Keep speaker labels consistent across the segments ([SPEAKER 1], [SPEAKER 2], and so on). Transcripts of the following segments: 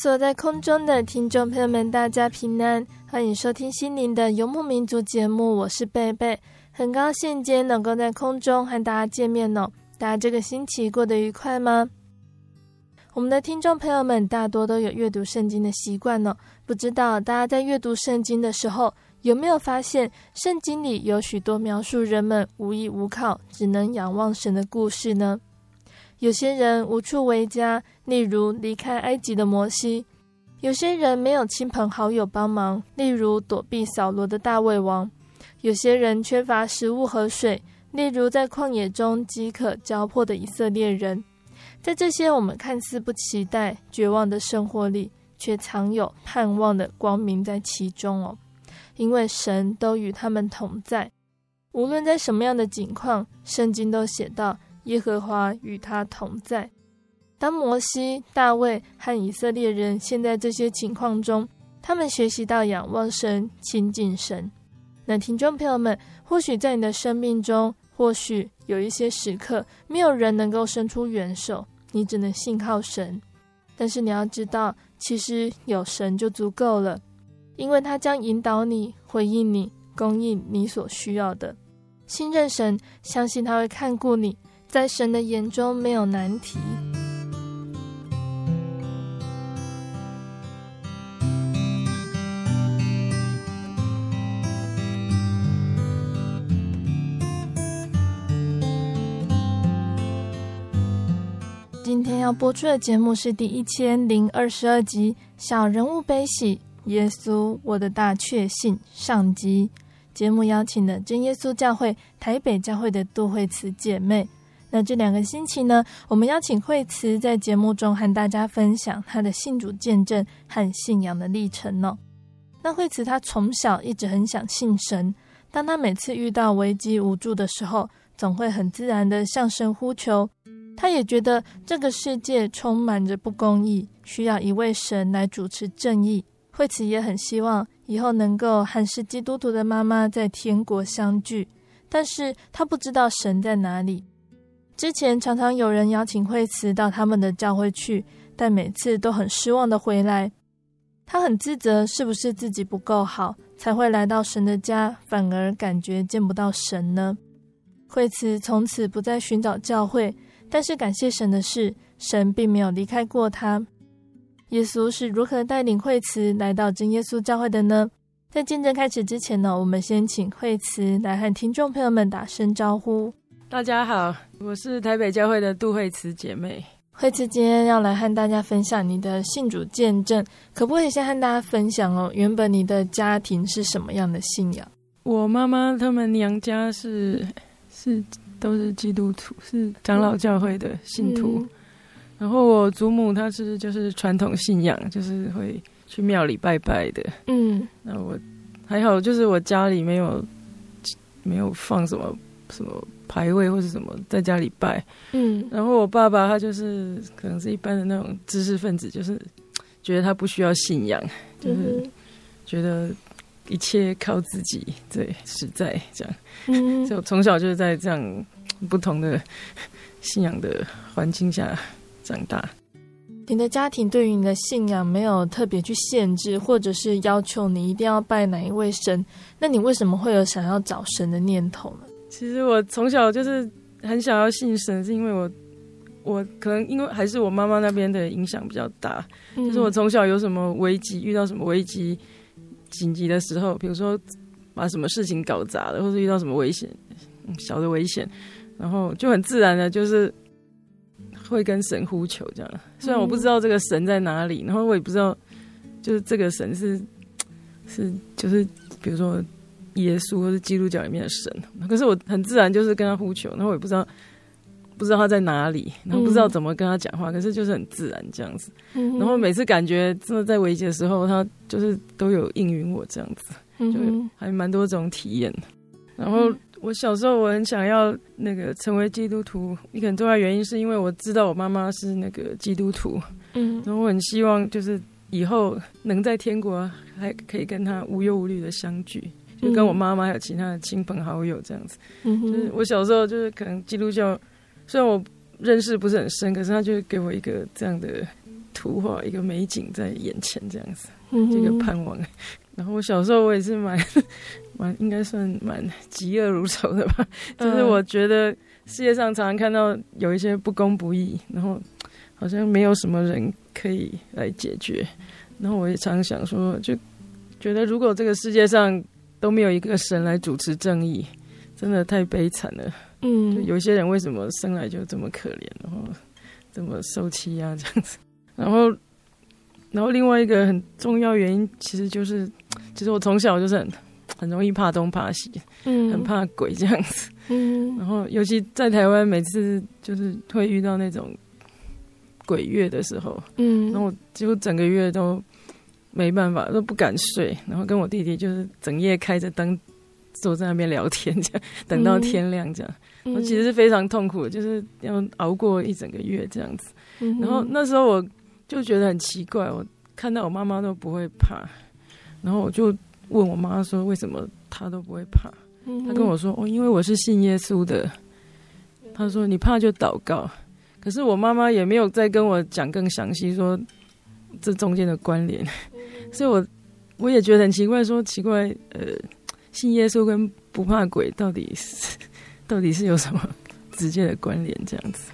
[SPEAKER 1] 所在空中的听众朋友们，大家平安，欢迎收听心灵的游牧民族节目，我是贝贝，很高兴今天能够在空中和大家见面哦。大家这个星期过得愉快吗？我们的听众朋友们大多都有阅读圣经的习惯哦，不知道大家在阅读圣经的时候，有没有发现圣经里有许多描述人们无依无靠，只能仰望神的故事呢？有些人无处为家，例如离开埃及的摩西；有些人没有亲朋好友帮忙，例如躲避扫罗的大卫王；有些人缺乏食物和水，例如在旷野中饥渴交迫的以色列人。在这些我们看似不期待、绝望的生活里，却藏有盼望的光明在其中哦，因为神都与他们同在。无论在什么样的境况，圣经都写道。耶和华与他同在。当摩西、大卫和以色列人陷在这些情况中，他们学习到仰望神、亲近神。那听众朋友们，或许在你的生命中，或许有一些时刻，没有人能够伸出援手，你只能信靠神。但是你要知道，其实有神就足够了，因为他将引导你、回应你、供应你所需要的。信任神，相信他会看顾你。在神的眼中没有难题。今天要播出的节目是第一千零二十二集《小人物悲喜：耶稣，我的大确信》上集。节目邀请了真耶稣教会台北教会的杜慧慈姐妹。那这两个星期呢，我们邀请慧慈在节目中和大家分享她的信主见证和信仰的历程呢。那慧慈她从小一直很想信神，当她每次遇到危机无助的时候，总会很自然的向神呼求。她也觉得这个世界充满着不公义，需要一位神来主持正义。慧慈也很希望以后能够和是基督徒的妈妈在天国相聚，但是她不知道神在哪里。之前常常有人邀请惠慈到他们的教会去，但每次都很失望的回来。他很自责，是不是自己不够好，才会来到神的家，反而感觉见不到神呢？惠慈从此不再寻找教会，但是感谢神的是，神并没有离开过他。耶稣是如何带领惠慈来到真耶稣教会的呢？在见证开始之前呢，我们先请惠慈来和听众朋友们打声招呼。
[SPEAKER 2] 大家好，我是台北教会的杜慧慈姐妹。
[SPEAKER 1] 慧慈今天要来和大家分享你的信主见证，可不可以先和大家分享哦？原本你的家庭是什么样的信仰？
[SPEAKER 2] 我妈妈他们娘家是是都是基督徒，是长老教会的信徒。嗯、然后我祖母她是就是传统信仰，就是会去庙里拜拜的。嗯，那我还好，就是我家里没有没有放什么什么。牌位或是什么，在家里拜，嗯，然后我爸爸他就是可能是一般的那种知识分子，就是觉得他不需要信仰，就是觉得一切靠自己，对，实在这样，嗯，就从小就是在这样不同的信仰的环境下长大。
[SPEAKER 1] 你的家庭对于你的信仰没有特别去限制，或者是要求你一定要拜哪一位神？那你为什么会有想要找神的念头呢？
[SPEAKER 2] 其实我从小就是很想要信神，是因为我我可能因为还是我妈妈那边的影响比较大，嗯、就是我从小有什么危机，遇到什么危机紧急的时候，比如说把什么事情搞砸了，或者遇到什么危险，小的危险，然后就很自然的就是。会跟神呼求这样，虽然我不知道这个神在哪里，然后我也不知道，就是这个神是是就是比如说耶稣或是基督教里面的神，可是我很自然就是跟他呼求，然后我也不知道不知道他在哪里，然后不知道怎么跟他讲话，可是就是很自然这样子，然后每次感觉真的在危机的时候，他就是都有应允我这样子，就还蛮多种体验，然后。我小时候我很想要那个成为基督徒，一个很重要原因是因为我知道我妈妈是那个基督徒，嗯，然后我很希望就是以后能在天国还可以跟她无忧无虑的相聚，就跟我妈妈还有其他的亲朋好友这样子。嗯，就是我小时候就是可能基督教，虽然我认识不是很深，可是他就给我一个这样的图画，一个美景在眼前这样子，这个盼望。然后我小时候我也是蛮 蛮应该算蛮嫉恶如仇的吧，就是我觉得世界上常常看到有一些不公不义，然后好像没有什么人可以来解决。然后我也常常想说，就觉得如果这个世界上都没有一个神来主持正义，真的太悲惨了。嗯，就有些人为什么生来就这么可怜，然后这么受欺压这样子，然后。然后另外一个很重要原因，其实就是，其实我从小就是很很容易怕东怕西，嗯，很怕鬼这样子，嗯，然后尤其在台湾，每次就是会遇到那种鬼月的时候，嗯，然后我几乎整个月都没办法，都不敢睡，然后跟我弟弟就是整夜开着灯坐在那边聊天，这样等到天亮这样，我其实是非常痛苦的，就是要熬过一整个月这样子，然后那时候我。就觉得很奇怪，我看到我妈妈都不会怕，然后我就问我妈说：“为什么她都不会怕？”她跟我说：“哦，因为我是信耶稣的。”她说：“你怕就祷告。”可是我妈妈也没有再跟我讲更详细说这中间的关联，所以我我也觉得很奇怪，说奇怪，呃，信耶稣跟不怕鬼到底是 到底是有什么直接的关联？这样子。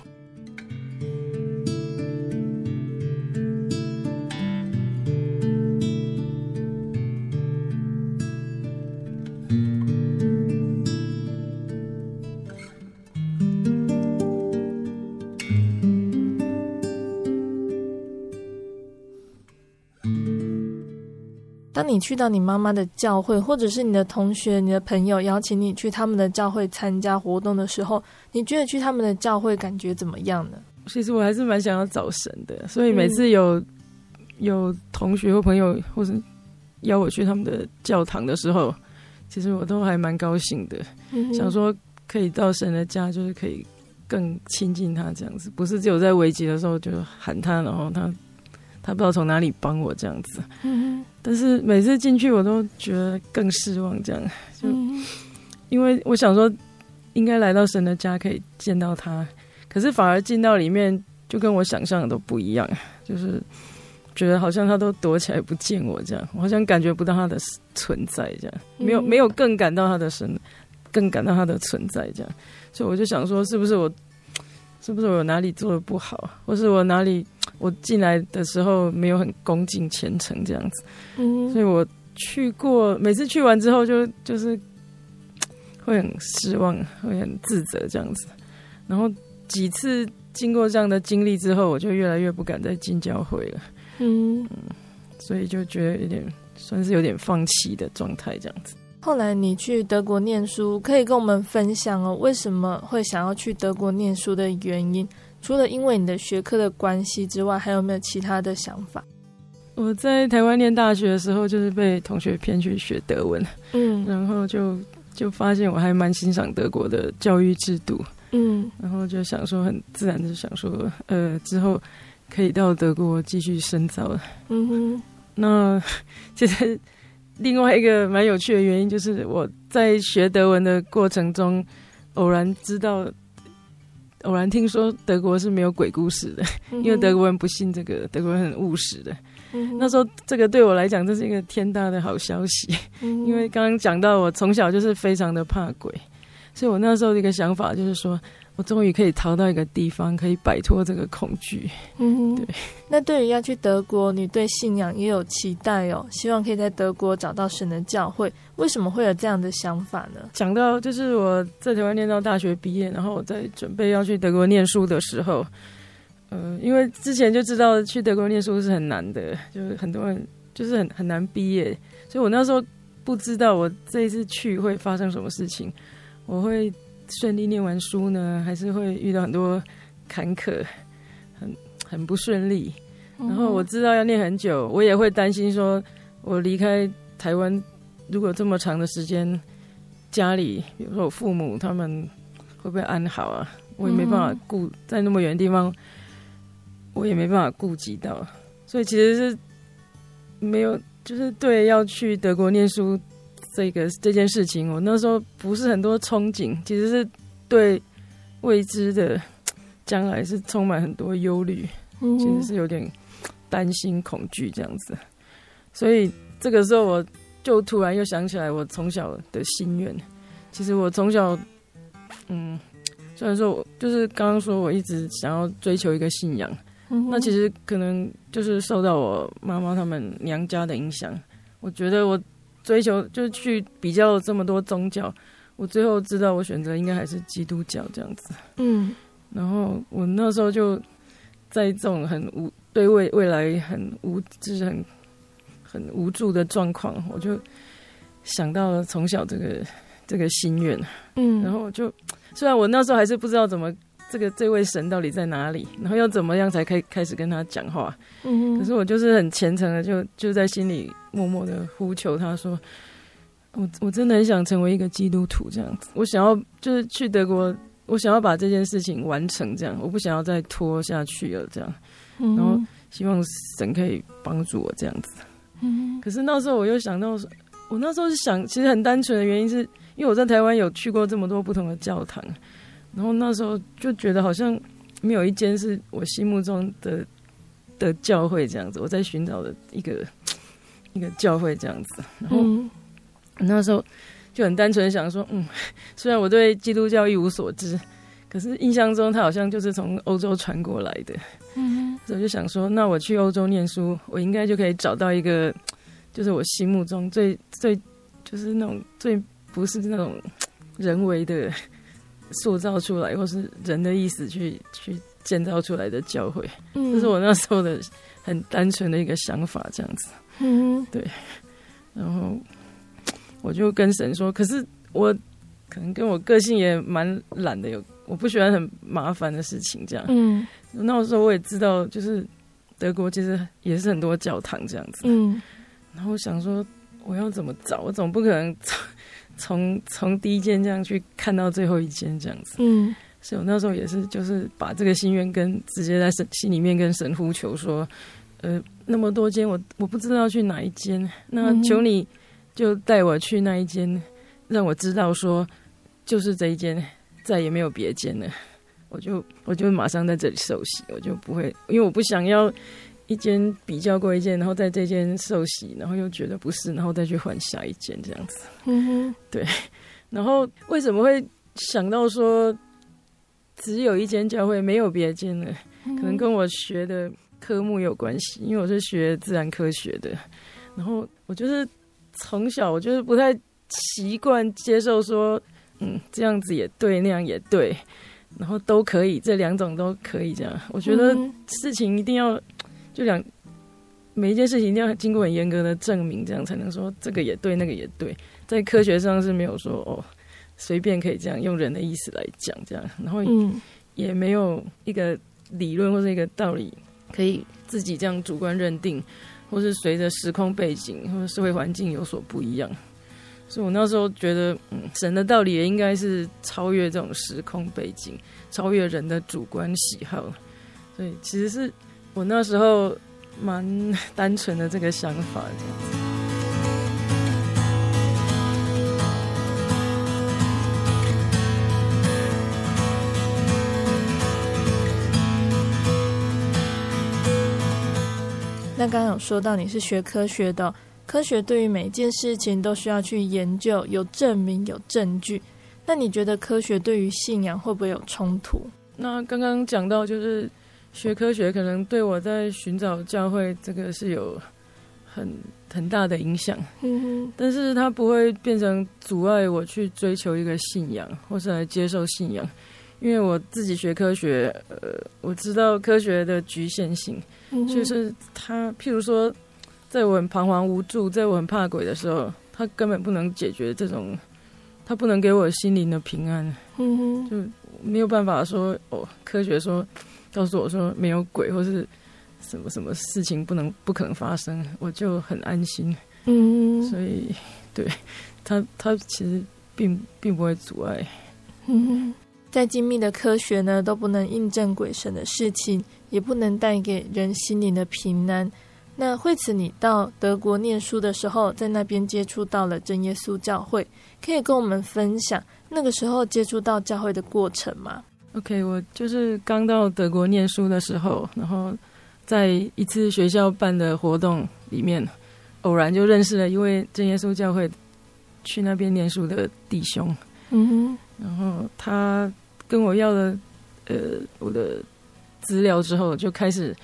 [SPEAKER 1] 当你去到你妈妈的教会，或者是你的同学、你的朋友邀请你去他们的教会参加活动的时候，你觉得去他们的教会感觉怎么样呢？
[SPEAKER 2] 其实我还是蛮想要找神的，所以每次有、嗯、有同学或朋友或者邀我去他们的教堂的时候，其实我都还蛮高兴的，嗯、想说可以到神的家，就是可以更亲近他这样子，不是只有在危急的时候就喊他，然后他。他不知道从哪里帮我这样子，嗯，但是每次进去我都觉得更失望，这样。就因为我想说应该来到神的家可以见到他，可是反而进到里面就跟我想象的都不一样，就是觉得好像他都躲起来不见我这样，我好像感觉不到他的存在这样，没有没有更感到他的神，更感到他的存在这样，所以我就想说是不是我是不是我哪里做的不好，或是我哪里。我进来的时候没有很恭敬虔诚这样子，嗯，所以我去过，每次去完之后就就是 会很失望，会很自责这样子。然后几次经过这样的经历之后，我就越来越不敢再进教会了，嗯，嗯，所以就觉得有点算是有点放弃的状态这样子。
[SPEAKER 1] 后来你去德国念书，可以跟我们分享哦，为什么会想要去德国念书的原因？除了因为你的学科的关系之外，还有没有其他的想法？
[SPEAKER 2] 我在台湾念大学的时候，就是被同学骗去学德文，嗯，然后就就发现我还蛮欣赏德国的教育制度，嗯，然后就想说，很自然的想说，呃，之后可以到德国继续深造了，嗯哼。那 其实另外一个蛮有趣的原因，就是我在学德文的过程中，偶然知道。偶然听说德国是没有鬼故事的，嗯、因为德国人不信这个，德国人很务实的。嗯、那时候这个对我来讲，这是一个天大的好消息，嗯、因为刚刚讲到我从小就是非常的怕鬼，所以我那时候的一个想法就是说。我终于可以逃到一个地方，可以摆脱这个恐惧。嗯哼，对。
[SPEAKER 1] 那对于要去德国，你对信仰也有期待哦，希望可以在德国找到神的教会。为什么会有这样的想法呢？
[SPEAKER 2] 讲到就是我在台湾念到大学毕业，然后我在准备要去德国念书的时候，呃，因为之前就知道去德国念书是很难的，就是很多人就是很很难毕业，所以我那时候不知道我这一次去会发生什么事情，我会。顺利念完书呢，还是会遇到很多坎坷，很很不顺利。然后我知道要念很久，我也会担心说，我离开台湾，如果这么长的时间，家里比如说我父母他们会不会安好啊？我也没办法顾在那么远的地方，我也没办法顾及到。所以其实是没有，就是对要去德国念书。这个这件事情，我那时候不是很多憧憬，其实是对未知的将来是充满很多忧虑，其实是有点担心、恐惧这样子。所以这个时候，我就突然又想起来我从小的心愿。其实我从小，嗯，虽然说我就是刚刚说我一直想要追求一个信仰，那其实可能就是受到我妈妈他们娘家的影响。我觉得我。追求就是去比较这么多宗教，我最后知道我选择应该还是基督教这样子。嗯，然后我那时候就在这种很无对未未来很无就是很很无助的状况，我就想到了从小这个这个心愿。嗯，然后我就虽然我那时候还是不知道怎么。这个这位神到底在哪里？然后要怎么样才可以开始跟他讲话？嗯，可是我就是很虔诚的，就就在心里默默的呼求他说：“我我真的很想成为一个基督徒，这样子。我想要就是去德国，我想要把这件事情完成，这样我不想要再拖下去了，这样。然后希望神可以帮助我这样子。嗯，可是那时候我又想到，我那时候是想，其实很单纯的原因是因为我在台湾有去过这么多不同的教堂。”然后那时候就觉得好像没有一间是我心目中的的教会这样子，我在寻找的一个 一个教会这样子。然后那时候就很单纯想说，嗯，虽然我对基督教一无所知，可是印象中他好像就是从欧洲传过来的。嗯，所以我就想说，那我去欧洲念书，我应该就可以找到一个，就是我心目中最最就是那种最不是那种人为的。塑造出来，或是人的意思去去建造出来的教会，嗯，这是我那时候的很单纯的一个想法，这样子，嗯，对。然后我就跟神说，可是我可能跟我个性也蛮懒的，有我不喜欢很麻烦的事情，这样，嗯。那时候我也知道，就是德国其实也是很多教堂这样子，嗯。然后我想说，我要怎么找？我总不可能。从从第一间这样去看到最后一间这样子，嗯，所以我那时候也是，就是把这个心愿跟直接在神心里面跟神呼求说，呃，那么多间我我不知道要去哪一间，那求你就带我去那一间，让我知道说就是这一间，再也没有别间了，我就我就马上在这里受洗，我就不会，因为我不想要。一间比较过一间，然后在这间受洗，然后又觉得不是，然后再去换下一间这样子。嗯哼，对。然后为什么会想到说只有一间教会，没有别间呢？可能跟我学的科目有关系，因为我是学自然科学的。然后我就是从小我就是不太习惯接受说，嗯，这样子也对，那样也对，然后都可以，这两种都可以这样。我觉得事情一定要。就讲每一件事情一定要经过很严格的证明，这样才能说这个也对，那个也对。在科学上是没有说哦，随便可以这样用人的意思来讲这样，然后也没有一个理论或者一个道理可以自己这样主观认定，或是随着时空背景或者社会环境有所不一样。所以我那时候觉得，嗯，神的道理也应该是超越这种时空背景，超越人的主观喜好。所以其实是。我那时候蛮单纯的这个想法这样。子
[SPEAKER 1] 那刚刚有说到你是学科学的科学对于每一件事情都需要去研究有证明有证据。那你觉得科学对于信仰会不会有冲突？
[SPEAKER 2] 那刚刚讲到就是学科学可能对我在寻找教会这个是有很很大的影响，但是它不会变成阻碍我去追求一个信仰，或是来接受信仰。因为我自己学科学，呃，我知道科学的局限性，嗯、就是它，譬如说，在我很彷徨无助，在我很怕鬼的时候，它根本不能解决这种，它不能给我心灵的平安，嗯哼，就没有办法说哦，科学说告诉我说没有鬼或是什么什么事情不能不可能发生，我就很安心，嗯，所以对 他他其实并并不会阻碍，嗯哼。
[SPEAKER 1] 再精密的科学呢，都不能印证鬼神的事情，也不能带给人心灵的平安。那惠慈，你到德国念书的时候，在那边接触到了真耶稣教会，可以跟我们分享那个时候接触到教会的过程吗
[SPEAKER 2] ？OK，我就是刚到德国念书的时候，然后在一次学校办的活动里面，偶然就认识了一位真耶稣教会去那边念书的弟兄。嗯哼，然后他。跟我要了，呃，我的资料之后，就开始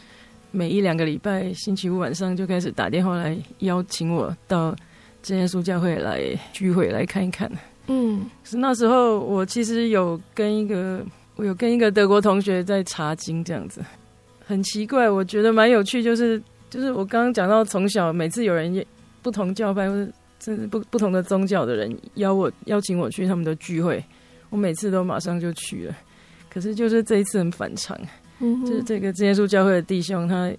[SPEAKER 2] 每一两个礼拜，星期五晚上就开始打电话来邀请我到真耶稣教会来聚会来看一看。嗯，是那时候我其实有跟一个，我有跟一个德国同学在查经这样子，很奇怪，我觉得蛮有趣，就是就是我刚刚讲到，从小每次有人不同教派或者甚至不不同的宗教的人邀我邀请我去他们的聚会。我每次都马上就去了，可是就是这一次很反常，嗯、就是这个真耶稣教会的弟兄，他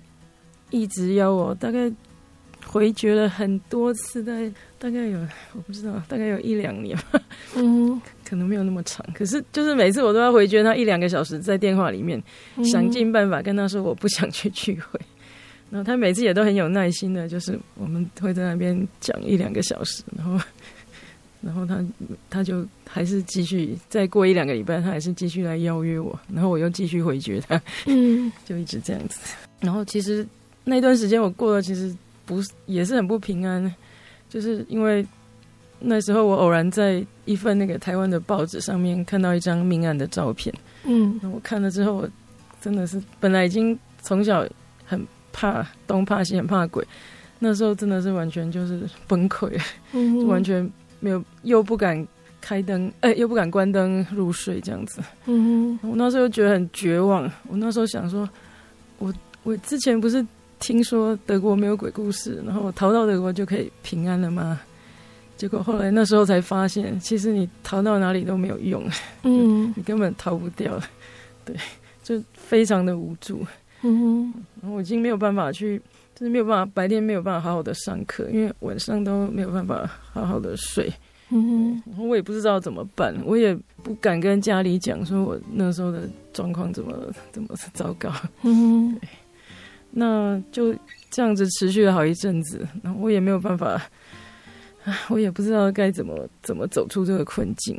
[SPEAKER 2] 一直邀我，大概回绝了很多次，大概大概有我不知道，大概有一两年吧，嗯，可能没有那么长，可是就是每次我都要回绝他一两个小时，在电话里面、嗯、想尽办法跟他说我不想去聚会，然后他每次也都很有耐心的，就是我们会在那边讲一两个小时，然后。然后他他就还是继续，再过一两个礼拜，他还是继续来邀约我，然后我又继续回绝他，嗯，就一直这样子。然后其实那段时间我过得其实不是也是很不平安，就是因为那时候我偶然在一份那个台湾的报纸上面看到一张命案的照片，嗯，我看了之后，我真的是本来已经从小很怕东怕西很怕鬼，那时候真的是完全就是崩溃，嗯，就完全。没有，又不敢开灯，哎、欸，又不敢关灯入睡，这样子。嗯哼，我那时候觉得很绝望。我那时候想说，我我之前不是听说德国没有鬼故事，然后我逃到德国就可以平安了吗？结果后来那时候才发现，其实你逃到哪里都没有用，嗯，你根本逃不掉。对，就非常的无助。嗯哼，我已经没有办法去。就是没有办法，白天没有办法好好的上课，因为晚上都没有办法好好的睡。嗯哼，我也不知道怎么办，我也不敢跟家里讲，说我那时候的状况怎么怎么糟糕。嗯哼，对，那就这样子持续了好一阵子，然后我也没有办法，我也不知道该怎么怎么走出这个困境。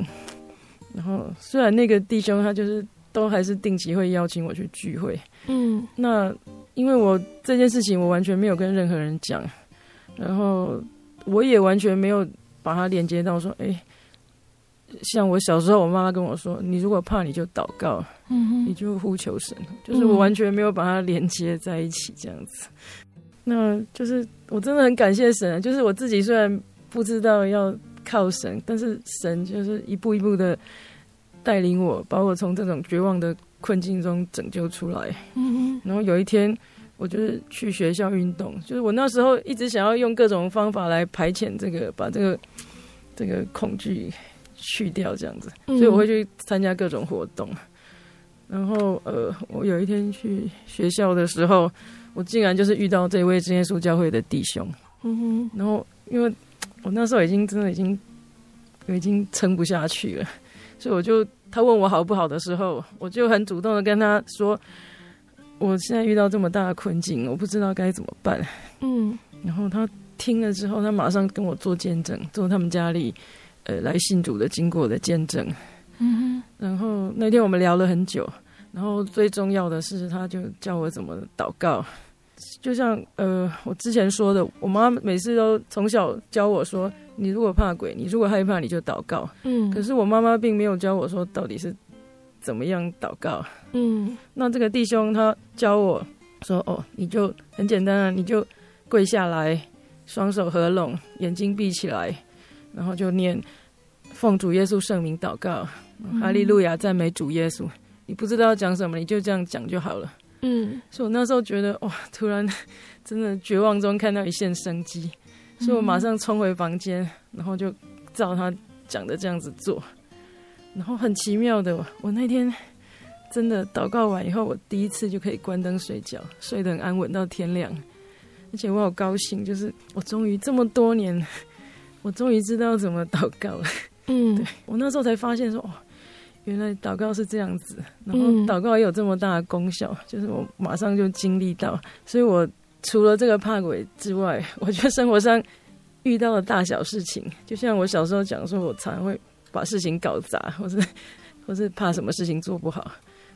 [SPEAKER 2] 然后虽然那个弟兄他就是都还是定期会邀请我去聚会，嗯，那。因为我这件事情，我完全没有跟任何人讲，然后我也完全没有把它连接到说，哎，像我小时候，我妈妈跟我说，你如果怕，你就祷告，嗯，你就呼求神，就是我完全没有把它连接在一起，这样子。那就是我真的很感谢神，就是我自己虽然不知道要靠神，但是神就是一步一步的带领我，把我从这种绝望的。困境中拯救出来，然后有一天，我就是去学校运动，就是我那时候一直想要用各种方法来排遣这个，把这个这个恐惧去掉，这样子，所以我会去参加各种活动。然后，呃，我有一天去学校的时候，我竟然就是遇到这位真耶稣教会的弟兄，嗯哼。然后因为我那时候已经真的已经已经撑不下去了，所以我就。他问我好不好的时候，我就很主动的跟他说：“我现在遇到这么大的困境，我不知道该怎么办。”嗯，然后他听了之后，他马上跟我做见证，做他们家里呃来信主的经过的见证。嗯哼，然后那天我们聊了很久，然后最重要的是，他就教我怎么祷告，就像呃，我之前说的，我妈每次都从小教我说，你如果怕鬼，你如果害怕，你就祷告。
[SPEAKER 1] 嗯，
[SPEAKER 2] 可是我妈妈并没有教我说到底是怎么样祷告。
[SPEAKER 1] 嗯，
[SPEAKER 2] 那这个弟兄他教我说，哦，你就很简单啊，你就跪下来，双手合拢，眼睛闭起来，然后就念奉主耶稣圣名祷告，哈利路亚，赞美主耶稣。你不知道要讲什么，你就这样讲就好了。
[SPEAKER 1] 嗯，
[SPEAKER 2] 所以我那时候觉得哇，突然 真的绝望中看到一线生机，所以我马上冲回房间，然后就照他讲的这样子做。然后很奇妙的，我那天真的祷告完以后，我第一次就可以关灯睡觉，睡得很安稳到天亮。而且我好高兴，就是我终于这么多年，我终于知道怎么祷告了。
[SPEAKER 1] 嗯，
[SPEAKER 2] 对，我那时候才发现说，哦。原来祷告是这样子，然后祷告也有这么大的功效，嗯、就是我马上就经历到。所以我除了这个怕鬼之外，我觉得生活上遇到的大小事情，就像我小时候讲说，我常常会把事情搞砸，或是或是怕什么事情做不好。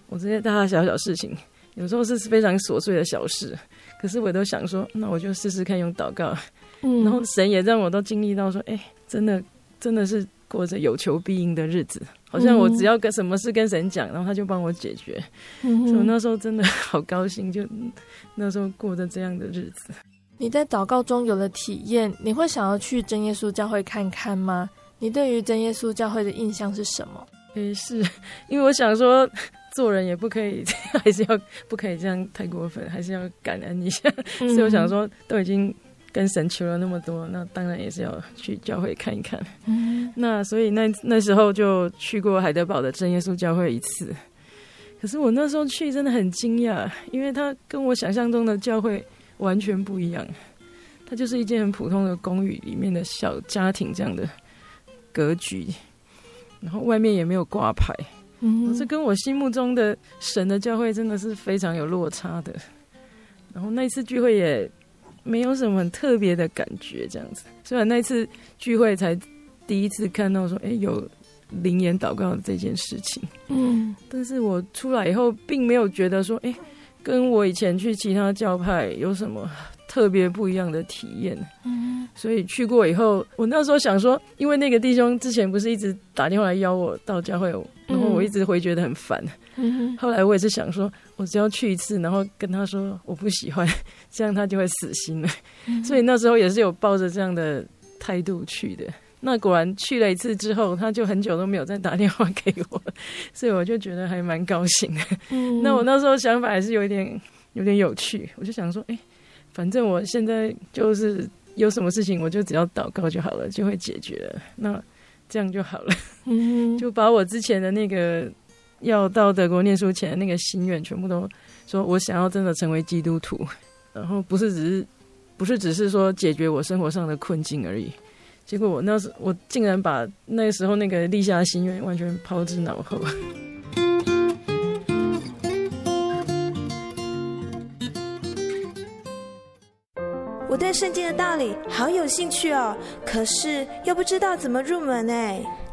[SPEAKER 2] 我这些大大小小事情，有时候是非常琐碎的小事，可是我都想说，那我就试试看用祷告。嗯，然后神也让我都经历到说，哎，真的真的是过着有求必应的日子。好像我只要跟什么事跟神讲，然后他就帮我解决。嗯，所以我那时候真的好高兴，就那时候过着这样的日子。
[SPEAKER 1] 你在祷告中有了体验，你会想要去真耶稣教会看看吗？你对于真耶稣教会的印象是什么？
[SPEAKER 2] 诶，是 因为我想说，做人也不可以，还是要不可以这样太过分，还是要感恩一下。嗯，所以我想说，都已经。跟神求了那么多，那当然也是要去教会看一看。嗯，那所以那那时候就去过海德堡的真耶稣教会一次。可是我那时候去真的很惊讶，因为它跟我想象中的教会完全不一样。它就是一间很普通的公寓里面的小家庭这样的格局，然后外面也没有挂牌。嗯，这跟我心目中的神的教会真的是非常有落差的。然后那一次聚会也。没有什么很特别的感觉，这样子。虽然那次聚会才第一次看到说，哎，有灵言祷告的这件事情，嗯，但是我出来以后，并没有觉得说，哎，跟我以前去其他教派有什么特别不一样的体验。嗯，所以去过以后，我那时候想说，因为那个弟兄之前不是一直打电话来邀我到教会，然后我一直会觉得很烦。嗯，后来我也是想说，我只要去一次，然后跟他说我不喜欢，这样他就会死心了。嗯，所以那时候也是有抱着这样的态度去的。那果然去了一次之后，他就很久都没有再打电话给我，所以我就觉得还蛮高兴的。嗯，那我那时候想法还是有一点有点有趣，我就想说，哎，反正我现在就是有什么事情，我就只要祷告就好了，就会解决了。那这样就好了。嗯，就把我之前的那个。要到德国念书前那个心愿，全部都说我想要真的成为基督徒，然后不是只是，不是只是说解决我生活上的困境而已。结果我那时我竟然把那时候那个立下的心愿完全抛之脑后。
[SPEAKER 3] 我对圣经的道理好有兴趣哦，可是又不知道怎么入门哎。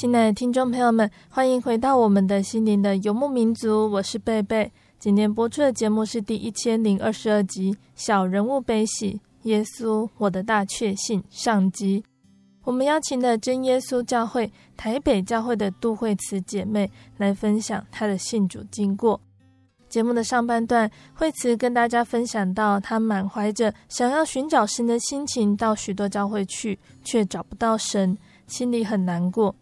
[SPEAKER 1] 亲爱的听众朋友们，欢迎回到我们的心灵的游牧民族，我是贝贝。今天播出的节目是第一千零二十二集《小人物悲喜：耶稣，我的大确信》上集。我们邀请了真耶稣教会台北教会的杜慧慈姐妹来分享她的信主经过。节目的上半段，惠慈跟大家分享到，她满怀着想要寻找神的心情，到许多教会去，却找不到神，心里很难过。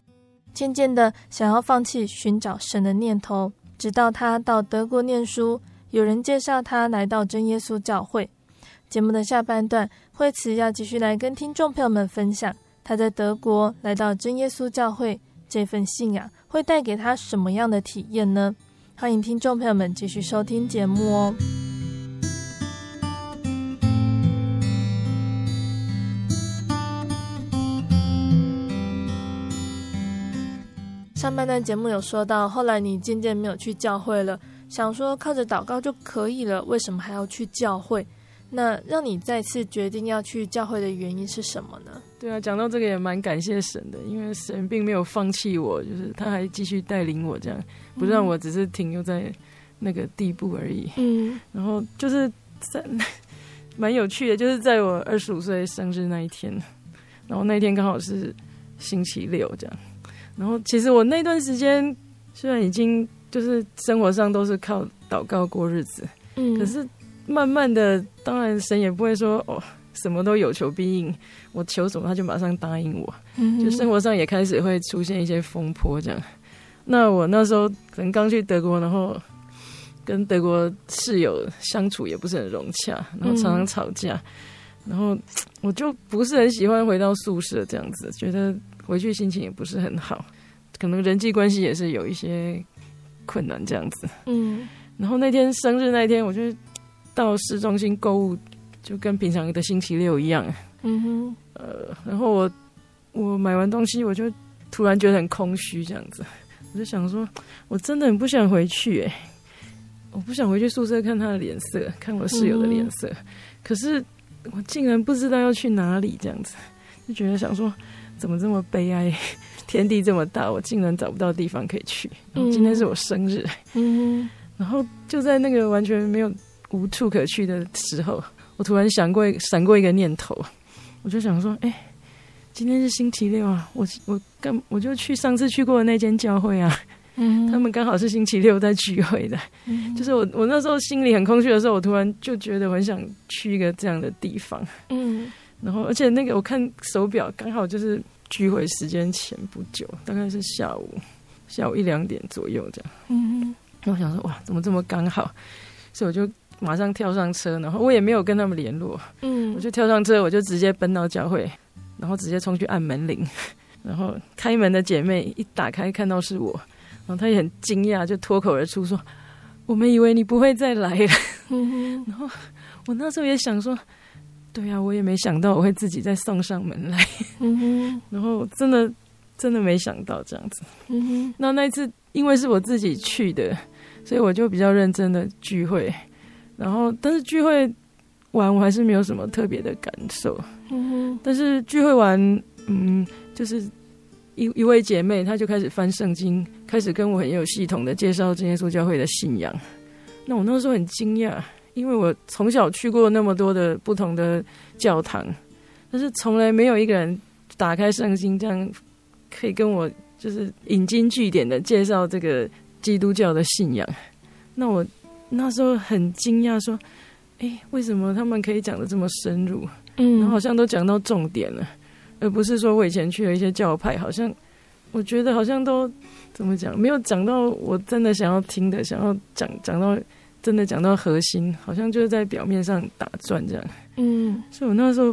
[SPEAKER 1] 渐渐的，想要放弃寻找神的念头，直到他到德国念书，有人介绍他来到真耶稣教会。节目的下半段，惠慈要继续来跟听众朋友们分享，他在德国来到真耶稣教会，这份信仰会带给他什么样的体验呢？欢迎听众朋友们继续收听节目哦。上半段节目有说到，后来你渐渐没有去教会了，想说靠着祷告就可以了，为什么还要去教会？那让你再次决定要去教会的原因是什么呢？
[SPEAKER 2] 对啊，讲到这个也蛮感谢神的，因为神并没有放弃我，就是他还继续带领我这样。不让我只是停留在那个地步而已。嗯，然后就是在 蛮有趣的，就是在我二十五岁生日那一天，然后那一天刚好是星期六这样。然后其实我那段时间虽然已经就是生活上都是靠祷告过日子，嗯，可是慢慢的，当然神也不会说哦什么都有求必应，我求什么他就马上答应我。嗯，就生活上也开始会出现一些风波这样。那我那时候可能刚去德国，然后跟德国室友相处也不是很融洽，然后常常吵架，嗯、然后我就不是很喜欢回到宿舍这样子，觉得回去心情也不是很好，可能人际关系也是有一些困难这样子。嗯，然后那天生日那天，我就到市中心购物，就跟平常的星期六一样。嗯哼，呃，然后我我买完东西，我就突然觉得很空虚这样子。我就想说，我真的很不想回去哎，我不想回去宿舍看他的脸色，看我室友的脸色。嗯、可是我竟然不知道要去哪里，这样子就觉得想说，怎么这么悲哀？天地这么大，我竟然找不到地方可以去。然后今天是我生日，嗯，然后就在那个完全没有无处可去的时候，我突然想过闪过一个念头，我就想说，哎。今天是星期六啊，我我干我就去上次去过的那间教会啊，嗯，他们刚好是星期六在聚会的，嗯，就是我我那时候心里很空虚的时候，我突然就觉得我很想去一个这样的地方，嗯，然后而且那个我看手表刚好就是聚会时间前不久，大概是下午下午一两点左右这样，嗯，然后我想说哇，怎么这么刚好，所以我就马上跳上车，然后我也没有跟他们联络，嗯，我就跳上车，我就直接奔到教会。然后直接冲去按门铃，然后开门的姐妹一打开看到是我，然后她也很惊讶，就脱口而出说：“我们以为你不会再来了。” 然后我那时候也想说：“对呀，我也没想到我会自己再送上门来。” 然后真的真的没想到这样子。那那一次因为是我自己去的，所以我就比较认真的聚会。然后但是聚会完我还是没有什么特别的感受。嗯，但是聚会完，嗯，就是一一位姐妹，她就开始翻圣经，开始跟我很有系统的介绍这耶稣教会的信仰。那我那时候很惊讶，因为我从小去过那么多的不同的教堂，但是从来没有一个人打开圣经，这样可以跟我就是引经据典的介绍这个基督教的信仰。那我那时候很惊讶，说，哎，为什么他们可以讲的这么深入？嗯，然后好像都讲到重点了，而不是说我以前去了一些教派，好像我觉得好像都怎么讲，没有讲到我真的想要听的，想要讲讲到真的讲到核心，好像就是在表面上打转这样。嗯，所以我那时候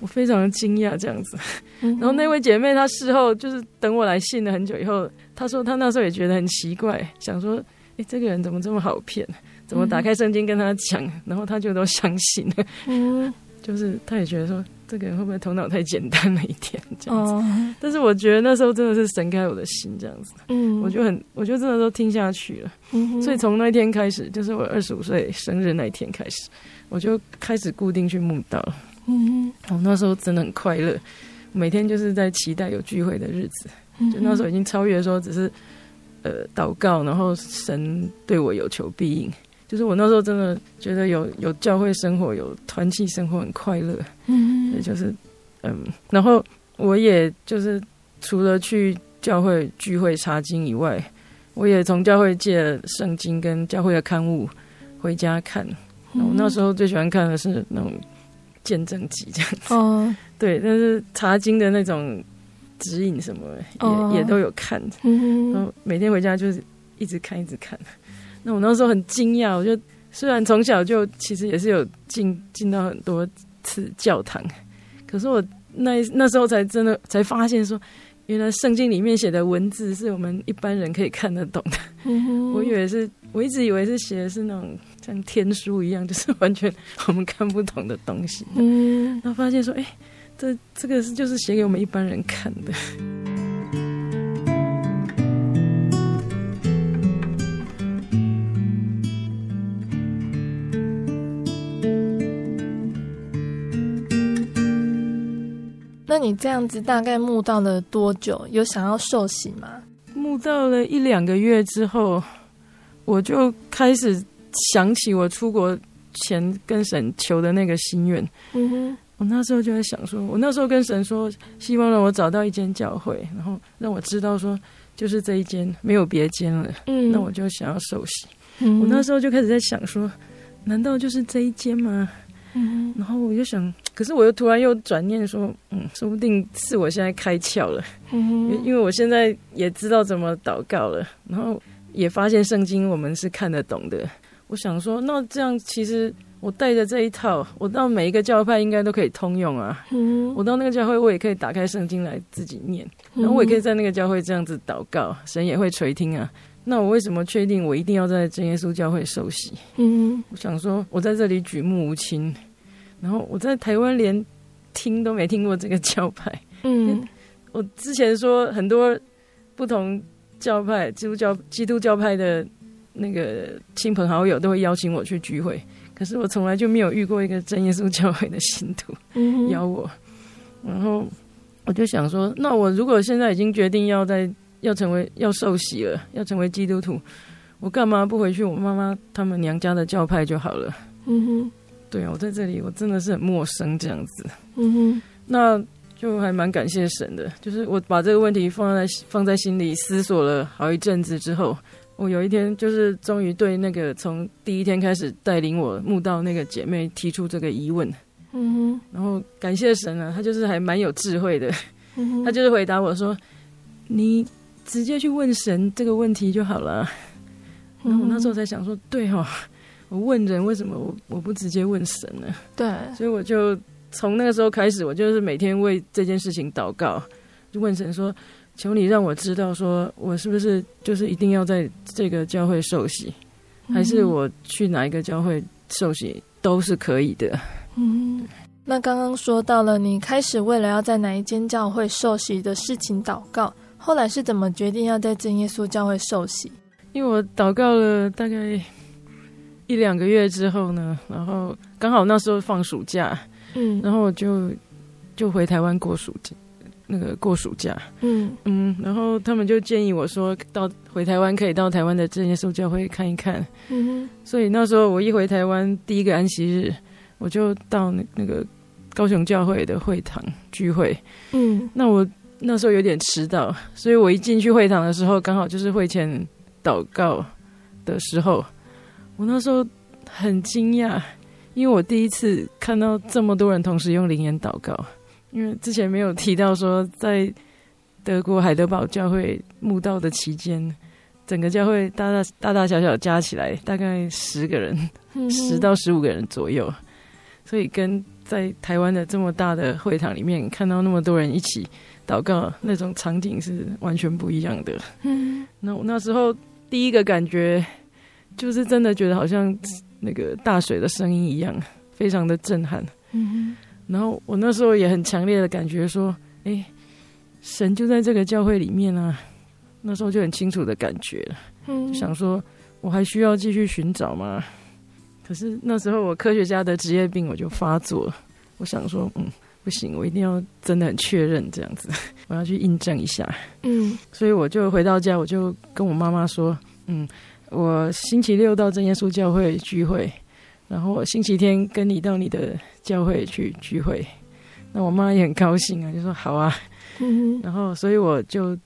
[SPEAKER 2] 我非常的惊讶这样子。然后那位姐妹她事后就是等我来信了很久以后，她说她那时候也觉得很奇怪，想说，哎，这个人怎么这么好骗？怎么打开圣经跟他讲，然后他就都相信了。嗯。就是他也觉得说，这个人会不会头脑太简单了一点这样子？Oh. 但是我觉得那时候真的是神开我的心这样子，嗯，我就很，我就真的都听下去了。Mm hmm. 所以从那一天开始，就是我二十五岁生日那一天开始，我就开始固定去慕道。嗯、mm，我、hmm. 那时候真的很快乐，每天就是在期待有聚会的日子。就那时候已经超越说只是呃祷告，然后神对我有求必应。就是我那时候真的觉得有有教会生活，有团契生活很快乐，嗯，也就是嗯，然后我也就是除了去教会聚会查经以外，我也从教会借了圣经跟教会的刊物回家看。我那时候最喜欢看的是那种见证集这样子。哦，对，但是查经的那种指引什么也、哦、也都有看。嗯，然后每天回家就是一直看一直看。那我那时候很惊讶，我就虽然从小就其实也是有进进到很多次教堂，可是我那那时候才真的才发现说。原来圣经里面写的文字是我们一般人可以看得懂的。嗯、我以为是，我一直以为是写的是那种像天书一样，就是完全我们看不懂的东西。嗯，然后发现说，哎，这这个是就是写给我们一般人看的。
[SPEAKER 1] 你这样子大概慕到了多久？有想要受洗吗？
[SPEAKER 2] 慕到了一两个月之后，我就开始想起我出国前跟神求的那个心愿。嗯哼，我那时候就在想说，我那时候跟神说，希望让我找到一间教会，然后让我知道说，就是这一间，没有别间了。嗯，那我就想要受洗。嗯，我那时候就开始在想说，难道就是这一间吗？嗯，然后我就想，可是我又突然又转念说，嗯，说不定是我现在开窍了，嗯，因为我现在也知道怎么祷告了，然后也发现圣经我们是看得懂的。我想说，那这样其实我带着这一套，我到每一个教派应该都可以通用啊。嗯，我到那个教会，我也可以打开圣经来自己念，然后我也可以在那个教会这样子祷告，神也会垂听啊。那我为什么确定我一定要在真耶稣教会受洗？嗯，我想说，我在这里举目无亲，然后我在台湾连听都没听过这个教派。嗯，我之前说很多不同教派，基督教、基督教派的那个亲朋好友都会邀请我去聚会，可是我从来就没有遇过一个真耶稣教会的信徒邀我。然后我就想说，那我如果现在已经决定要在要成为要受洗了，要成为基督徒，我干嘛不回去我妈妈他们娘家的教派就好了？嗯哼，对啊，我在这里我真的是很陌生这样子。嗯哼，那就还蛮感谢神的，就是我把这个问题放在放在心里思索了好一阵子之后，我有一天就是终于对那个从第一天开始带领我慕道那个姐妹提出这个疑问。嗯哼，然后感谢神啊，他就是还蛮有智慧的，嗯哼，他就是回答我说你。直接去问神这个问题就好了。然后我那时候才想说，对哈、哦，我问人为什么我我不直接问神呢？对，所以我就从那个时候开始，我就是每天为这件事情祷告，就问神说：“求你让我知道，说我是不是就是一定要在这个教会受洗，还是我去哪一个教会受洗都是可以的。”
[SPEAKER 1] 嗯，那刚刚说到了你开始为了要在哪一间教会受洗的事情祷告。后来是怎么决定要在真耶稣教会受洗？
[SPEAKER 2] 因为我祷告了大概一两个月之后呢，然后刚好那时候放暑假，嗯，然后我就就回台湾过暑假，那个过暑假，嗯。嗯，然后他们就建议我说，到回台湾可以到台湾的真耶稣教会看一看，嗯哼，所以那时候我一回台湾第一个安息日，我就到那那个高雄教会的会堂聚会，嗯，那我。那时候有点迟到，所以我一进去会堂的时候，刚好就是会前祷告的时候。我那时候很惊讶，因为我第一次看到这么多人同时用灵言祷告。因为之前没有提到说，在德国海德堡教会墓道的期间，整个教会大大大大小小加起来大概十个人，十到十五个人左右。所以跟在台湾的这么大的会堂里面看到那么多人一起。祷告那种场景是完全不一样的。嗯，那我那时候第一个感觉就是真的觉得好像那个大水的声音一样，非常的震撼。嗯，然后我那时候也很强烈的感觉说，哎，神就在这个教会里面啊。那时候就很清楚的感觉了。嗯，就想说我还需要继续寻找吗？可是那时候我科学家的职业病我就发作了。我想说，嗯。不行，我一定要真的很确认这样子，我要去印证一下。嗯，所以我就回到家，我就跟我妈妈说，嗯，我星期六到真耶稣教会聚会，然后我星期天跟你到你的教会去聚会。那我妈也很高兴啊，就说好啊。嗯，然后所以我就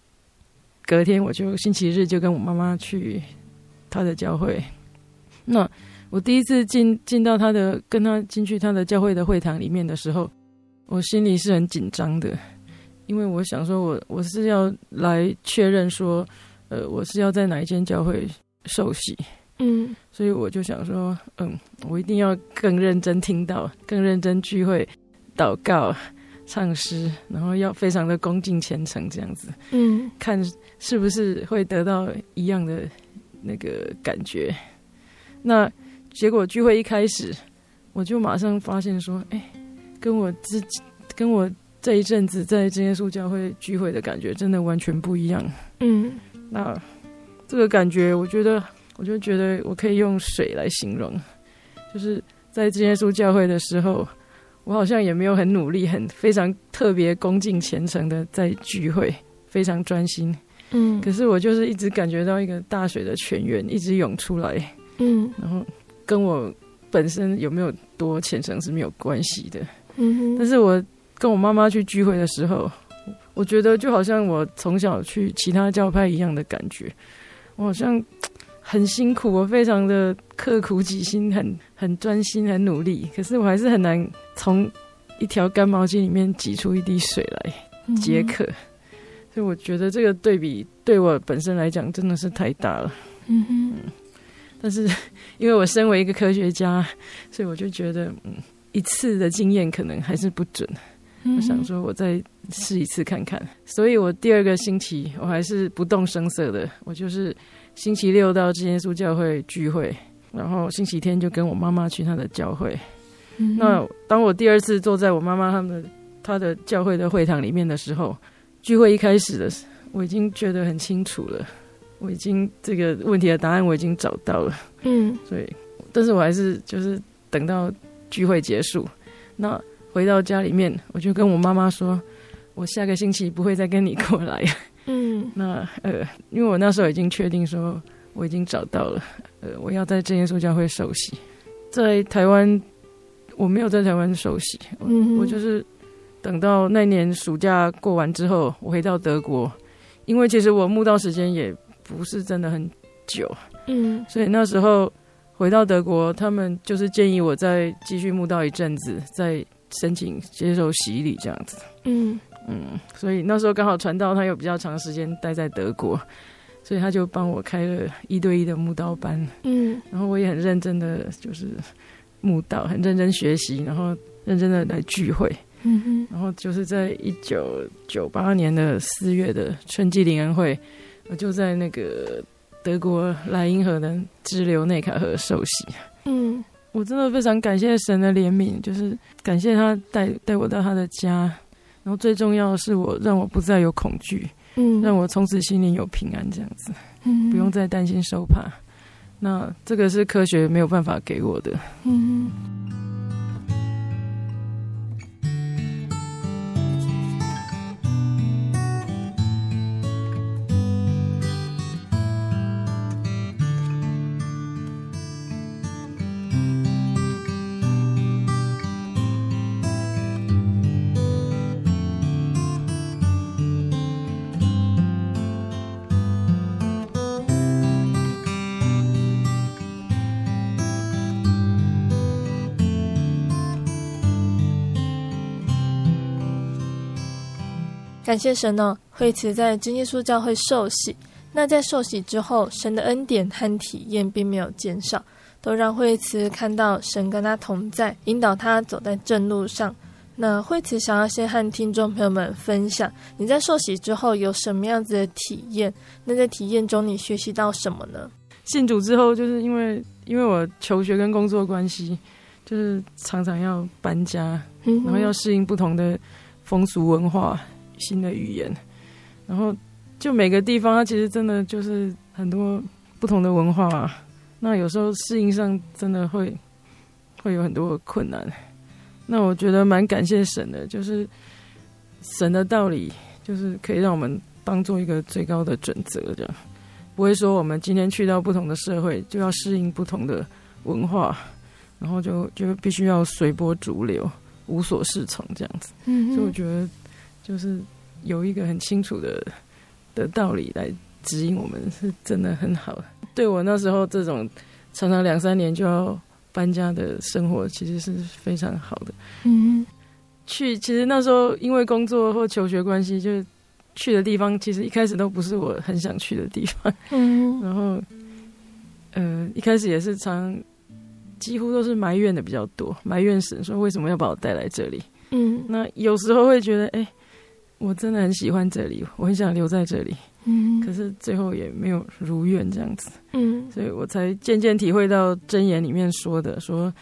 [SPEAKER 2] 隔天我就星期日就跟我妈妈去她的教会。那我第一次进进到她的跟她进去她的教会的会堂里面的时候，我心里是很紧张的，因为我想说我我是要来确认说，呃，我是要在哪一间教会受洗。
[SPEAKER 1] 嗯，
[SPEAKER 2] 所以我就想说，嗯，我一定要更认真听到，更认真聚会、祷告、唱诗，然后要非常的恭敬虔诚这样子。
[SPEAKER 1] 嗯，
[SPEAKER 2] 看是不是会得到一样的那个感觉。那结果聚会一开始，我就马上发现说，哎，跟我自己，跟我这一阵子在真耶稣教会聚会的感觉，真的完全不一样。
[SPEAKER 1] 嗯，
[SPEAKER 2] 那这个感觉，我觉得。我就觉得我可以用水来形容，就是在真耶稣教会的时候，我好像也没有很努力、很非常特别恭敬虔诚的在聚会，非常专心。
[SPEAKER 1] 嗯，
[SPEAKER 2] 可是我就是一直感觉到一个大水的泉源一直涌出来。
[SPEAKER 1] 嗯，
[SPEAKER 2] 然后跟我本身有没有多虔诚是没有关系的。
[SPEAKER 1] 嗯，
[SPEAKER 2] 但是我跟我妈妈去聚会的时候，我觉得就好像我从小去其他教派一样的感觉，我好像。很辛苦，我非常的刻苦己心，很很专心，很努力。可是我还是很难从一条干毛巾里面挤出一滴水来解渴。嗯、所以我觉得这个对比对我本身来讲真的是太大了。
[SPEAKER 1] 嗯哼。
[SPEAKER 2] 但是 因为我身为一个科学家，所以我就觉得，嗯，一次的经验可能还是不准。嗯、我想说，我再试一次看看。所以我第二个星期，我还是不动声色的，我就是。星期六到真耶稣教会聚会，然后星期天就跟我妈妈去她的教会。
[SPEAKER 1] 嗯、
[SPEAKER 2] 那当我第二次坐在我妈妈他们的她的教会的会堂里面的时候，聚会一开始的时候，我已经觉得很清楚了，我已经这个问题的答案我已经找到了。
[SPEAKER 1] 嗯，
[SPEAKER 2] 所以，但是我还是就是等到聚会结束，那回到家里面，我就跟我妈妈说，我下个星期不会再跟你过来。
[SPEAKER 1] 嗯，
[SPEAKER 2] 那呃，因为我那时候已经确定说我已经找到了，呃，我要在这耶稣教会受洗。在台湾，我没有在台湾受洗，
[SPEAKER 1] 嗯，
[SPEAKER 2] 我就是等到那年暑假过完之后，我回到德国，因为其实我慕道时间也不是真的很久，
[SPEAKER 1] 嗯，
[SPEAKER 2] 所以那时候回到德国，他们就是建议我再继续慕道一阵子，再申请接受洗礼这样子，
[SPEAKER 1] 嗯。
[SPEAKER 2] 嗯，所以那时候刚好传道，他有比较长时间待在德国，所以他就帮我开了一对一的慕道班。
[SPEAKER 1] 嗯，
[SPEAKER 2] 然后我也很认真的就是慕道，很认真学习，然后认真的来聚会。
[SPEAKER 1] 嗯哼，
[SPEAKER 2] 然后就是在一九九八年的四月的春季灵恩会，我就在那个德国莱茵河的支流内卡河受洗。
[SPEAKER 1] 嗯，
[SPEAKER 2] 我真的非常感谢神的怜悯，就是感谢他带带我到他的家。然后最重要的是，我让我不再有恐惧，
[SPEAKER 1] 嗯，
[SPEAKER 2] 让我从此心里有平安，这样子，
[SPEAKER 1] 嗯，
[SPEAKER 2] 不用再担心受怕。那这个是科学没有办法给我的，
[SPEAKER 1] 嗯。感谢神哦，惠慈在真耶稣教会受洗。那在受洗之后，神的恩典和体验并没有减少，都让惠慈看到神跟他同在，引导他走在正路上。那惠慈想要先和听众朋友们分享，你在受洗之后有什么样子的体验？那在体验中，你学习到什么呢？
[SPEAKER 2] 信主之后，就是因为因为我求学跟工作关系，就是常常要搬家，然后要适应不同的风俗文化。新的语言，然后就每个地方，它其实真的就是很多不同的文化啊。那有时候适应上真的会会有很多困难。那我觉得蛮感谢神的，就是神的道理，就是可以让我们当做一个最高的准则，这样不会说我们今天去到不同的社会就要适应不同的文化，然后就就必须要随波逐流，无所适从这样子。
[SPEAKER 1] 嗯，
[SPEAKER 2] 所以我觉得。就是有一个很清楚的的道理来指引我们，是真的很好。对我那时候这种常常两三年就要搬家的生活，其实是非常好的。嗯，去其实那时候因为工作或求学关系，就去的地方其实一开始都不是我很想去的地方。嗯，然后呃一开始也是常几乎都是埋怨的比较多，埋怨神说为什么要把我带来这里。嗯，那有时候会觉得哎。我真的很喜欢这里，我很想留在这里，嗯，可是最后也没有如愿这样子，嗯，所以我才渐渐体会到箴言里面说的，说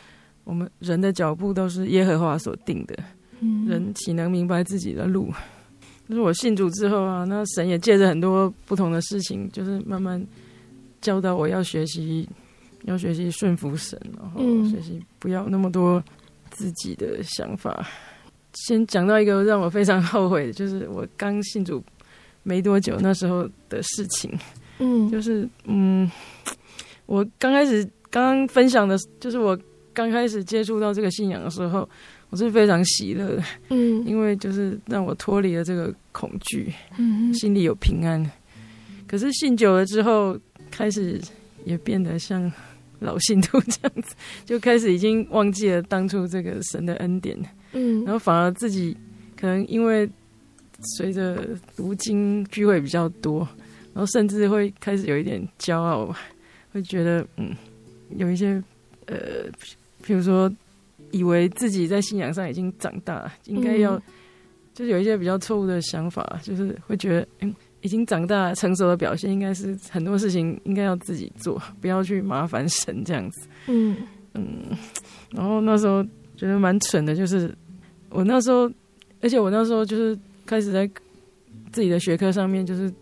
[SPEAKER 2] 我们人的脚步都是耶和华所定的，嗯，人岂能明白自己的路？就是我信主之后啊，那神也借着很多不同的事情，就是慢慢教导我要学习，要学习顺服神，然后学习不要那么多自己的想法。先讲到一个让我非常后悔的，就是我刚信主没多久那时候的事情。嗯，就是嗯，我刚开始刚刚分享的，就是我刚开始接触到这个信仰的时候，我是非常喜乐的。嗯，因为就是让我脱离了这个恐惧，嗯，心里有平安。可是信久了之后，开始也变得像老信徒这样子，就开始已经忘记了当初这个神的恩典。嗯，然后反而自己可能因为随着读经聚会比较多，然后甚至会开始有一点骄傲，会觉得嗯，有一些呃，比如说以为自己在信仰上已经长大，应该要就是有一些比较错误的想法，就是会觉得嗯，已经长大成熟的表现应该是很多事情应该要自己做，不要去麻烦神这样子。嗯嗯，然后那时候觉得蛮蠢的，就是。我那时候，而且我那时候就是开始在自己的学科上面就是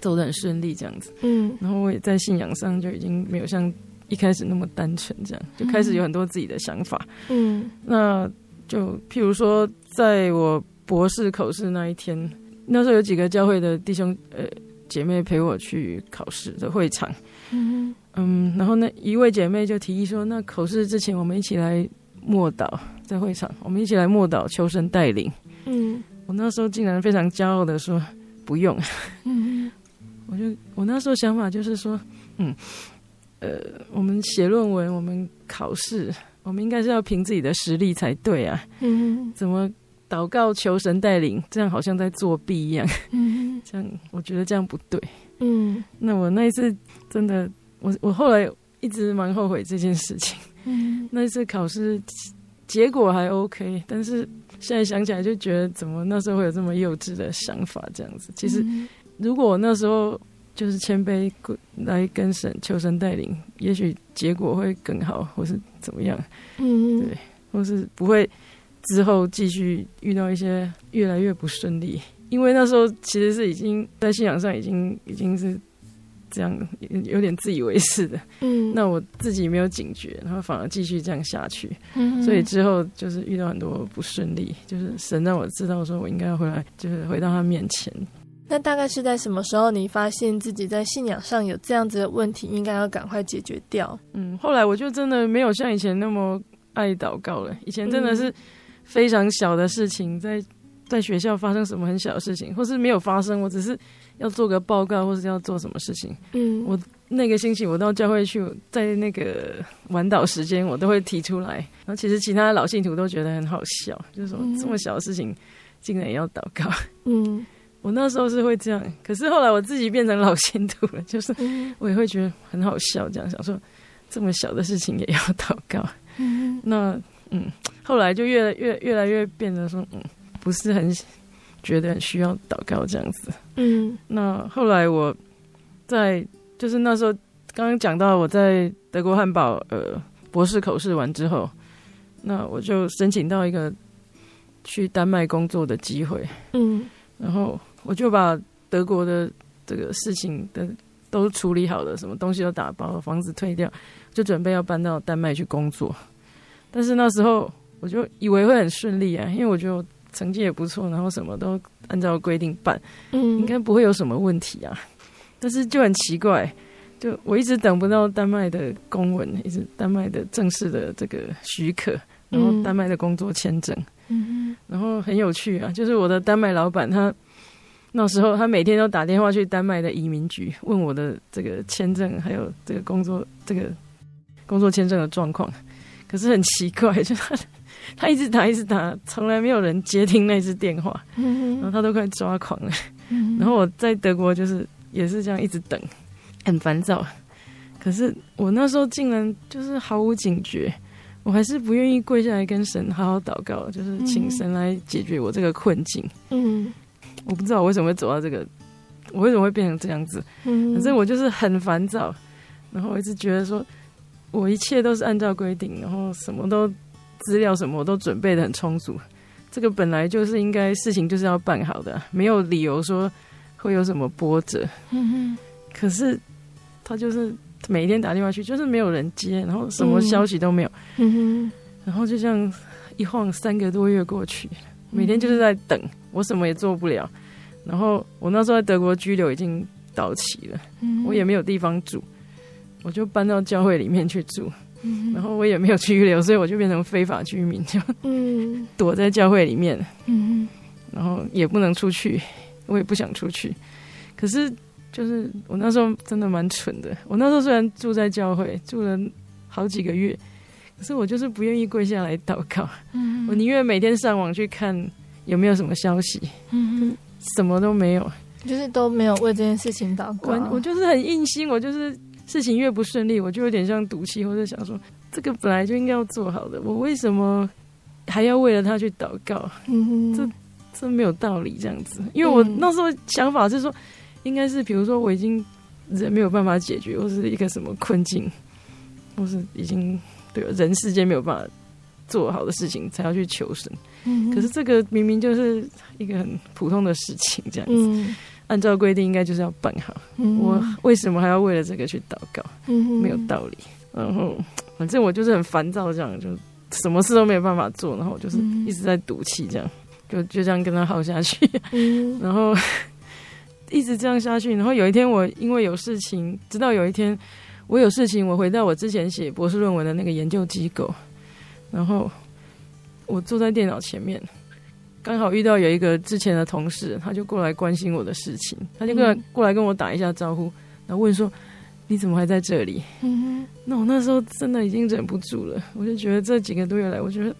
[SPEAKER 2] 走得很顺利这样子，嗯，然后我也在信仰上就已经没有像一开始那么单纯这样，就开始有很多自己的想法，嗯，那就譬如说，在我博士口试那一天，那时候有几个教会的弟兄呃姐妹陪我去考试的会场，嗯嗯，然后那一位姐妹就提议说，那口试之前我们一起来默祷。在会场，我们一起来默祷，求神带领。嗯，我那时候竟然非常骄傲的说不用。嗯，我就我那时候想法就是说，嗯，呃，我们写论文，我们考试，我们应该是要凭自己的实力才对啊。嗯，怎么祷告求神带领，这样好像在作弊一样。嗯，这样我觉得这样不对。嗯，那我那一次真的，我我后来一直蛮后悔这件事情。嗯，那一次考试。结果还 OK，但是现在想起来就觉得，怎么那时候会有这么幼稚的想法？这样子，其实如果我那时候就是谦卑来跟神求神带领，也许结果会更好，或是怎么样？嗯，对，或是不会之后继续遇到一些越来越不顺利，因为那时候其实是已经在信仰上已经已经是。这样有点自以为是的，嗯，那我自己没有警觉，然后反而继续这样下去，嗯，所以之后就是遇到很多不顺利，就是神让我知道说我应该要回来，就是回到他面前。
[SPEAKER 1] 那大概是在什么时候你发现自己在信仰上有这样子的问题，应该要赶快解决掉？
[SPEAKER 2] 嗯，后来我就真的没有像以前那么爱祷告了，以前真的是非常小的事情，在在学校发生什么很小的事情，或是没有发生，我只是。要做个报告，或是要做什么事情？嗯，我那个星期我到教会去，在那个晚祷时间，我都会提出来。然后其实其他的老信徒都觉得很好笑，就是说这么小的事情，竟然也要祷告。嗯，我那时候是会这样，可是后来我自己变成老信徒了，就是我也会觉得很好笑，这样想说这么小的事情也要祷告。嗯，那嗯，后来就越来越越来越变得说，嗯，不是很。觉得很需要祷告这样子，嗯，那后来我在就是那时候刚刚讲到我在德国汉堡呃博士口试完之后，那我就申请到一个去丹麦工作的机会，嗯，然后我就把德国的这个事情的都处理好了，什么东西都打包，房子退掉，就准备要搬到丹麦去工作。但是那时候我就以为会很顺利啊，因为我觉得。成绩也不错，然后什么都按照规定办，嗯，应该不会有什么问题啊。但是就很奇怪，就我一直等不到丹麦的公文，一直丹麦的正式的这个许可，然后丹麦的工作签证，嗯，然后很有趣啊，就是我的丹麦老板他那时候他每天都打电话去丹麦的移民局问我的这个签证还有这个工作这个工作签证的状况，可是很奇怪，就他他一直打一直打，从来没有人接听那只电话，然后他都快抓狂了。然后我在德国就是也是这样一直等，很烦躁。可是我那时候竟然就是毫无警觉，我还是不愿意跪下来跟神好好祷告，就是请神来解决我这个困境。嗯。我不知道我为什么会走到这个，我为什么会变成这样子？嗯，反正我就是很烦躁，然后我一直觉得说，我一切都是按照规定，然后什么都资料什么我都准备得很充足，这个本来就是应该事情就是要办好的，没有理由说会有什么波折。可是他就是每天打电话去，就是没有人接，然后什么消息都没有。然后就这样一晃三个多月过去。每天就是在等，我什么也做不了。然后我那时候在德国居留已经到期了，我也没有地方住，我就搬到教会里面去住。然后我也没有居留，所以我就变成非法居民，就 躲在教会里面。然后也不能出去，我也不想出去。可是就是我那时候真的蛮蠢的。我那时候虽然住在教会，住了好几个月。可是我就是不愿意跪下来祷告，嗯、我宁愿每天上网去看有没有什么消息，嗯，什么都没有，
[SPEAKER 1] 就是都没有为这件事情祷告。
[SPEAKER 2] 我我就是很硬心，我就是事情越不顺利，我就有点像赌气，或者想说这个本来就应该要做好的，我为什么还要为了他去祷告？嗯，这这没有道理这样子，因为我那时候想法是说，应该是比如说我已经人没有办法解决，或是一个什么困境，或是已经。对，人世间没有办法做好的事情，才要去求神。嗯、可是这个明明就是一个很普通的事情，这样子，嗯、按照规定应该就是要办好。嗯、我为什么还要为了这个去祷告？嗯、没有道理。然后反正我就是很烦躁，这样就什么事都没有办法做，然后我就是一直在赌气，这样就就这样跟他耗下去。嗯、然后 一直这样下去，然后有一天我因为有事情，直到有一天。我有事情，我回到我之前写博士论文的那个研究机构，然后我坐在电脑前面，刚好遇到有一个之前的同事，他就过来关心我的事情，他就过来过来跟我打一下招呼，然后问说：“你怎么还在这里？”嗯，那我那时候真的已经忍不住了，我就觉得这几个多月来，我觉得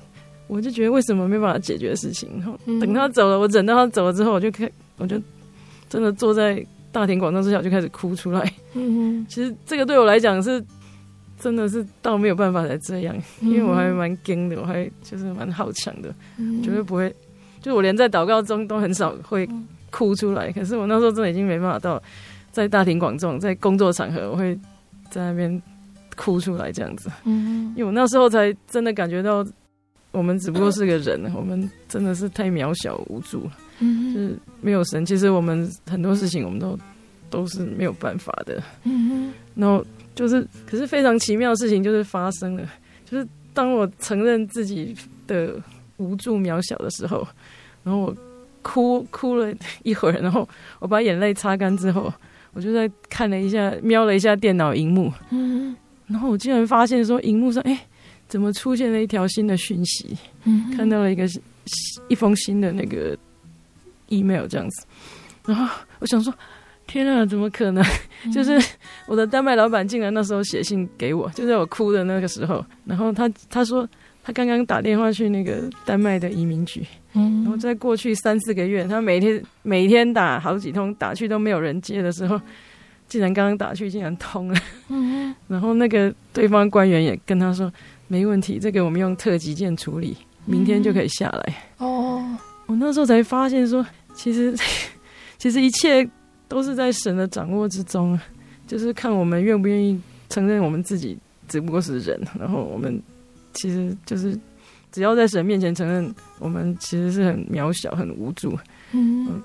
[SPEAKER 2] 我就觉得为什么没办法解决事情，然后等他走了，我忍到他走了之后，我就开，我就真的坐在。大庭广众之下就开始哭出来。嗯哼，其实这个对我来讲是，真的是到没有办法才这样，因为我还蛮硬的，我还就是蛮好强的，绝对不会，就我连在祷告中都很少会哭出来。可是我那时候真的已经没办法到，在大庭广众，在工作场合，我会在那边哭出来这样子。嗯，因为我那时候才真的感觉到，我们只不过是个人，我们真的是太渺小无助了。嗯，就是没有神，其实我们很多事情我们都都是没有办法的。嗯，然后就是，可是非常奇妙的事情就是发生了，就是当我承认自己的无助渺小的时候，然后我哭哭了一会儿，然后我把眼泪擦干之后，我就在看了一下，瞄了一下电脑荧幕，嗯，然后我竟然发现说，荧幕上哎，怎么出现了一条新的讯息？嗯，看到了一个一封新的那个。email 这样子，然后我想说，天啊，怎么可能？嗯、就是我的丹麦老板竟然那时候写信给我，就在我哭的那个时候，然后他他说他刚刚打电话去那个丹麦的移民局，嗯，然后在过去三四个月，他每天每天打好几通打去都没有人接的时候，竟然刚刚打去竟然通了，嗯，然后那个对方官员也跟他说没问题，这个我们用特急件处理，明天就可以下来。哦，我那时候才发现说。其实，其实一切都是在神的掌握之中，就是看我们愿不愿意承认我们自己只不过是人，然后我们其实就是只要在神面前承认我们其实是很渺小、很无助。嗯，嗯，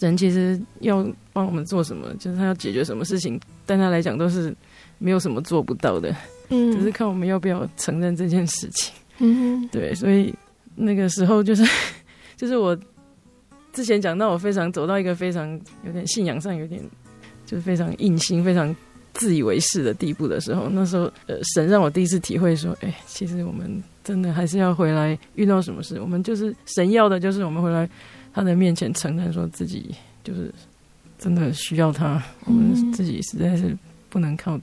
[SPEAKER 2] 神其实要帮我们做什么，就是他要解决什么事情，但他来讲都是没有什么做不到的。嗯，只是看我们要不要承认这件事情。嗯，对，所以那个时候就是，就是我。之前讲到我非常走到一个非常有点信仰上有点就是非常硬心、非常自以为是的地步的时候，那时候呃，神让我第一次体会说，哎，其实我们真的还是要回来，遇到什么事，我们就是神要的，就是我们回来他的面前承认说自己就是真的需要他，我们自己实在是不能靠，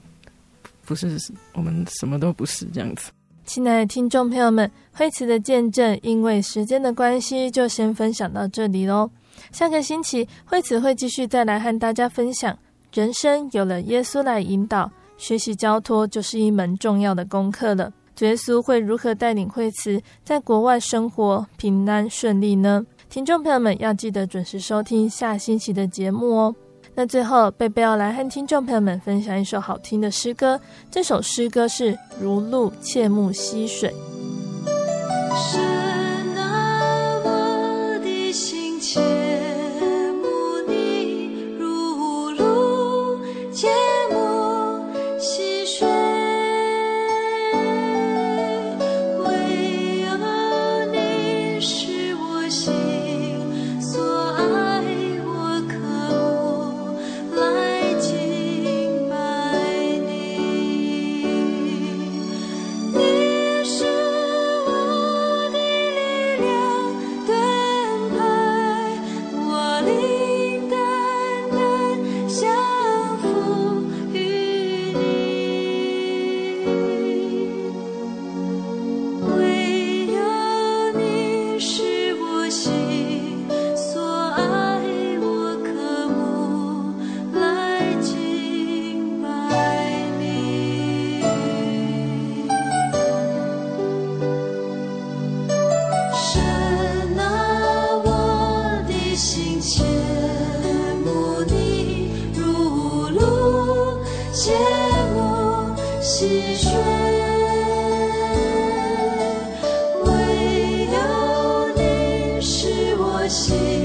[SPEAKER 2] 不是我们什么都不是这样子。
[SPEAKER 1] 亲爱的听众朋友们，惠慈的见证，因为时间的关系，就先分享到这里喽。下个星期，惠慈会继续再来和大家分享，人生有了耶稣来引导，学习交托就是一门重要的功课了。耶稣会如何带领惠慈在国外生活平安顺利呢？听众朋友们要记得准时收听下星期的节目哦。那最后，贝贝要来和听众朋友们分享一首好听的诗歌。这首诗歌是《如露切慕溪水》。
[SPEAKER 4] 心。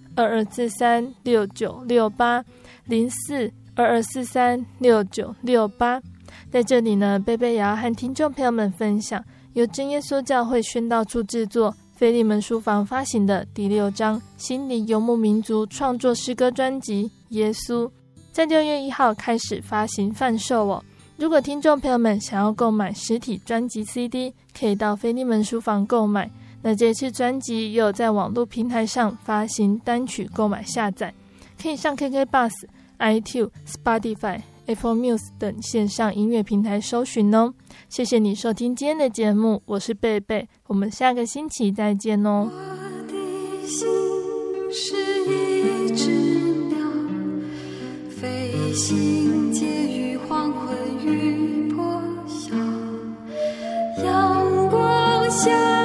[SPEAKER 1] 二二四三六九六八零四二二四三六九六八。在这里呢，贝贝也要和听众朋友们分享，由真耶稣教会宣道处制作。菲利门书房发行的第六张心灵游牧民族创作诗歌专辑《耶稣》，在六月一号开始发行贩售哦。如果听众朋友们想要购买实体专辑 CD，可以到菲利门书房购买。那这次专辑也有在网络平台上发行单曲购买下载，可以上 KK Bus、iTunes、Spotify。Apple Music 等线上音乐平台搜寻哦。谢谢你收听今天的节目，我是贝贝，我们下个星期再见哦。
[SPEAKER 4] 我的心是一只鸟，飞行介于黄昏与破晓，阳光下。